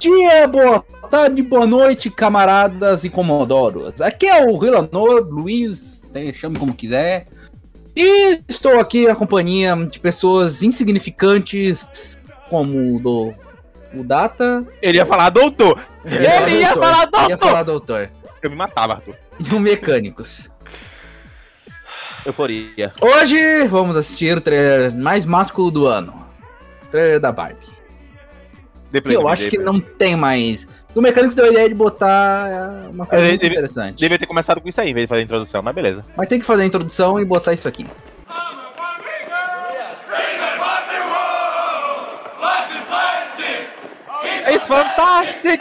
Dia, boa tarde, boa noite, camaradas e comodoros. Aqui é o Rilanor, Luiz, chame como quiser. E estou aqui na companhia de pessoas insignificantes, como o, do, o Data. Ele ia falar doutor! Ele ia, Ele ia falar doutor! Ia falar doutor. Eu me matava, Arthur. E o Mecânicos. Euforia. Hoje vamos assistir o trailer mais másculo do ano. O trailer da Barbie. Depois eu acho que não tem mais. O Mecânicos deu a ideia de botar uma coisa muito deve- interessante. Devia ter começado com isso aí, em vez de fazer a introdução, mas beleza. Mas tem que fazer a introdução e botar isso aqui. It's fantastic!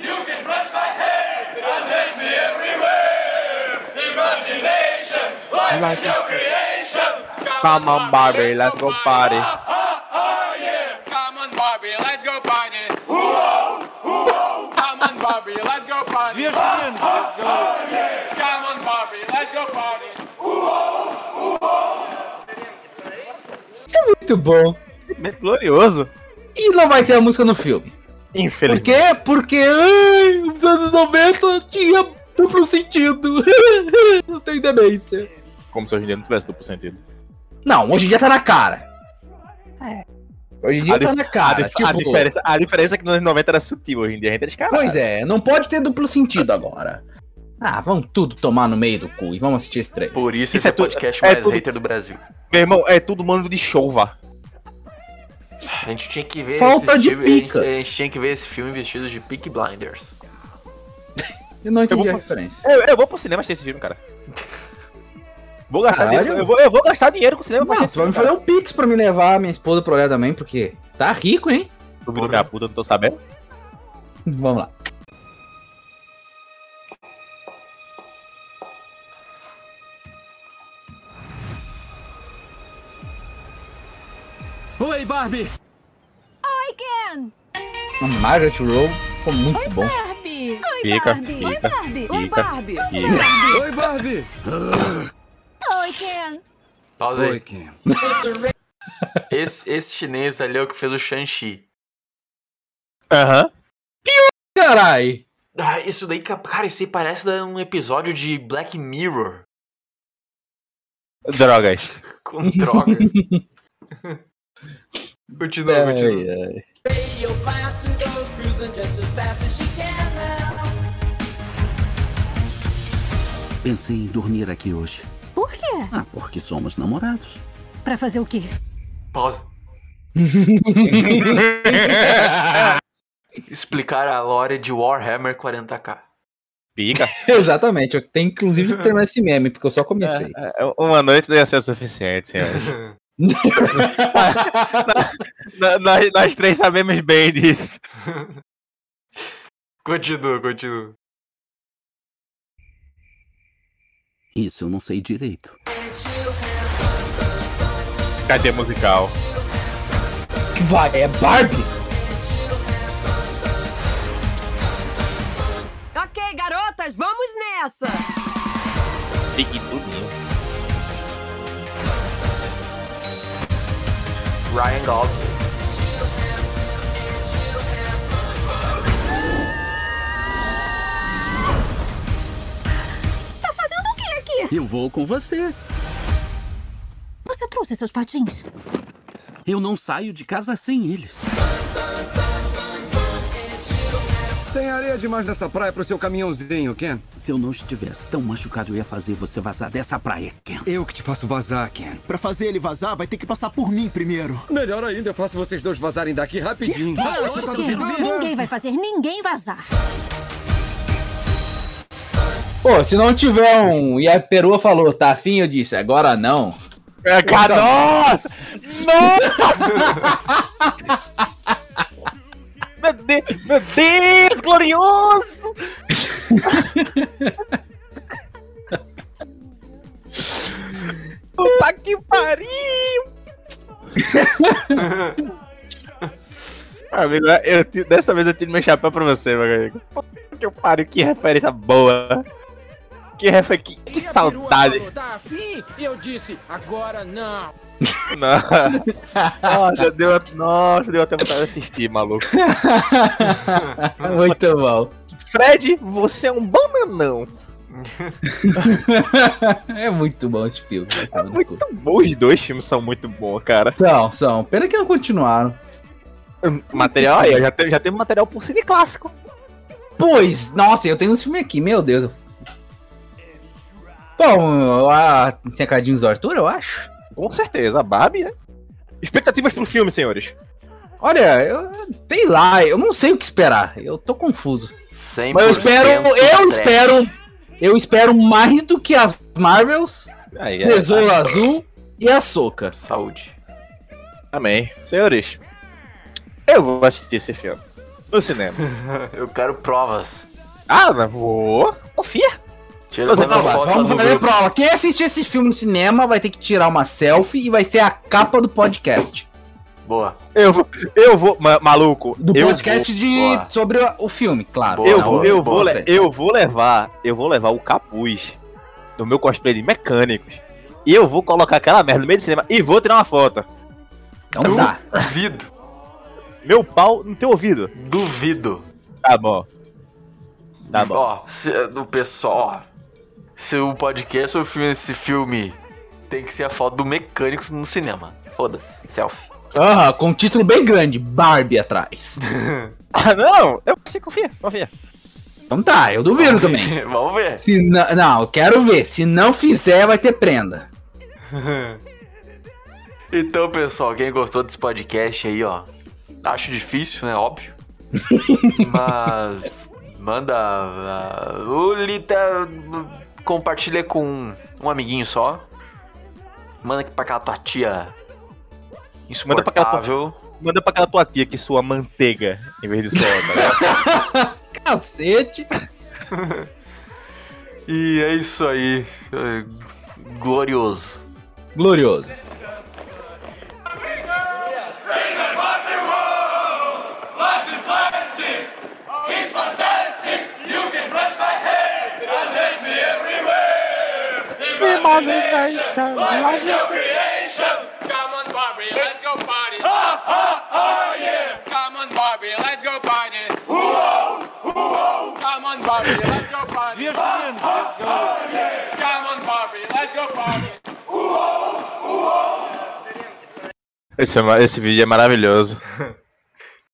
Come on, Barbie, let's go party. Come on, Barbie, let's go party. Come on, Barbie, let's go party. Come on, Barbie, let's go party. Isso é muito bom. Momento glorioso. E não vai ter a música no filme. Por Infelizmente. quê? Porque ai, os anos 90 tinha duplo sentido. Eu tenho demência. Como se hoje em dia não tivesse duplo sentido. Não, hoje em dia tá na cara. Hoje em dia A tá na a, cara. a tipo, diferença, a diferença é que nos anos 90 era sutil, hoje em dia a gente é descarado. Pois é, não pode ter duplo sentido agora. Ah, vamos tudo tomar no meio do cu e vamos assistir esse trailer. Por isso, Isso esse é é o é mais tudo- hater do Brasil. Meu irmão, é tudo mano de chova. A gente tinha que ver Falta esse de filme- a gente- pica. A gente tinha que ver esse filme vestido de Peak Blinders. Eu não entendi Eu a vou- referência. Eu, eu vou pro cinema assistir esse filme, cara. Vou gastar Caralho. dinheiro. Eu vou, eu vou gastar dinheiro com o cinema pra Não, tu vai me fazer um pix pra me levar minha esposa pra olhar também, porque tá rico, hein? cara. Duvido minha puta, não tô sabendo. Vamos lá. Oi, Barbie! Ken! A Margaret Rowe ficou muito bom. Barbie! Oi, Fica, Barbie! fica, Oi, Barbie! Oi, fica, Barbie! fica. Oi, Barbie! Oi, Ken! Pausa aí. Oi, Ken. Esse, esse chinês ali é o que fez o Shang-Chi. Aham. Carai! Ah, isso daí, ca- cara, isso aí parece um episódio de Black Mirror Drogas. com droga. continua, continua. Ai, ai. Pensei em dormir aqui hoje. Ah, porque somos namorados. Pra fazer o quê? Pausa. Explicar a lore de Warhammer 40k. Pica. Exatamente, eu tenho inclusive que terminar esse meme, porque eu só comecei. É, Uma noite não ia ser o suficiente, senhores. N- nós, nós três sabemos bem disso. continua, continua. Isso eu não sei direito. Cadê musical? Que vai, é Barbie? Ok, garotas, vamos nessa! Tudinho. Ryan Gosling. Eu vou com você. Você trouxe seus patins? Eu não saio de casa sem eles. Tem areia demais nessa praia pro seu caminhãozinho, Ken. Se eu não estivesse tão machucado, eu ia fazer você vazar dessa praia, Ken. Eu que te faço vazar, Ken. Pra fazer ele vazar, vai ter que passar por mim primeiro. Melhor ainda, eu faço vocês dois vazarem daqui rapidinho. Ah, você tá duvidando? Ninguém vai fazer ninguém vazar. Pô, se não tiver um. E a perua falou, tá afim? Eu disse, agora não. É, cara, nossa! Nossa! meu Deus! Meu Deus! Glorioso! Puta que pariu! Amigo, eu, dessa vez eu tiro meu chapéu pra você, meu amigo. Puta que pariu, que referência boa! Que referência, que, que saudade! Tá afim? E eu disse, agora não. Nossa, deu, nossa, deu até vontade de assistir, maluco. Muito bom. Fred, você é um bananão. É muito bom esse filme. É muito bom, os dois filmes são muito bons, cara. São, são. Pena que não continuaram. Material aí, já teve, já teve material por cine clássico. Pois, nossa, eu tenho uns filmes aqui, meu Deus. Bom, a... tem recadinhos do Arthur, eu acho. Com certeza, a Barbie, né? Expectativas pro filme, senhores. Olha, eu sei lá, eu não sei o que esperar. Eu tô confuso. 100% Mas eu espero, eu trash. espero, eu espero mais do que as Marvels, Aí, é. Tesouro Azul e a Soca. Saúde. Amém. Senhores, eu vou assistir esse filme. No cinema. Eu quero provas. Ah, mas vou. Confia. Tira não, foto Vamos fazer grupo. prova. Quem assistir esse filme no cinema vai ter que tirar uma selfie e vai ser a capa do podcast. Boa. Eu vou. Eu vou. ma- maluco. Do eu podcast vou, de boa. sobre o- filme, claro. Boa, eu vou, eu, boa, vou eu vou levar. Eu vou levar o capuz do meu cosplay de mecânicos. E eu vou colocar aquela merda no meio do cinema e vou tirar uma foto. Então tá. Duvido. Meu pau no teu ouvido. Duvido. Tá bom. Tá bom. Ó, se, do pessoal. Se o podcast ou filme, esse filme tem que ser a foto do Mecânicos no cinema. Foda-se. Selfie. Aham, com um título bem grande, Barbie atrás. Ah, não! Eu você confia, confia. Então tá, eu duvido também. Vamos ver. Se não, não, eu quero ver. Se não fizer, vai ter prenda. Então, pessoal, quem gostou desse podcast aí, ó. Acho difícil, né? Óbvio. Mas. Manda. Uh, o Lita. Compartilha com um, amiguinho só. Manda aqui pra aquela tua tia. Manda pra aquela tua- Insuportável. Manda pra aquela tua tia que sua manteiga em vez de soda. né? Cacete. E é isso aí. É, glorioso. Glorioso. Plastic. It's Imagination. What's your creation? Come on, Barbie, let's go party. Ah, ah, ah, yeah. Come on, Barbie, let's go party. Ooh-oh, ooh-oh. Come on, Barbie, let's go party. Wir spielen. Come on, Barbie, let's go party. esse, é ma- esse vídeo é maravilhoso.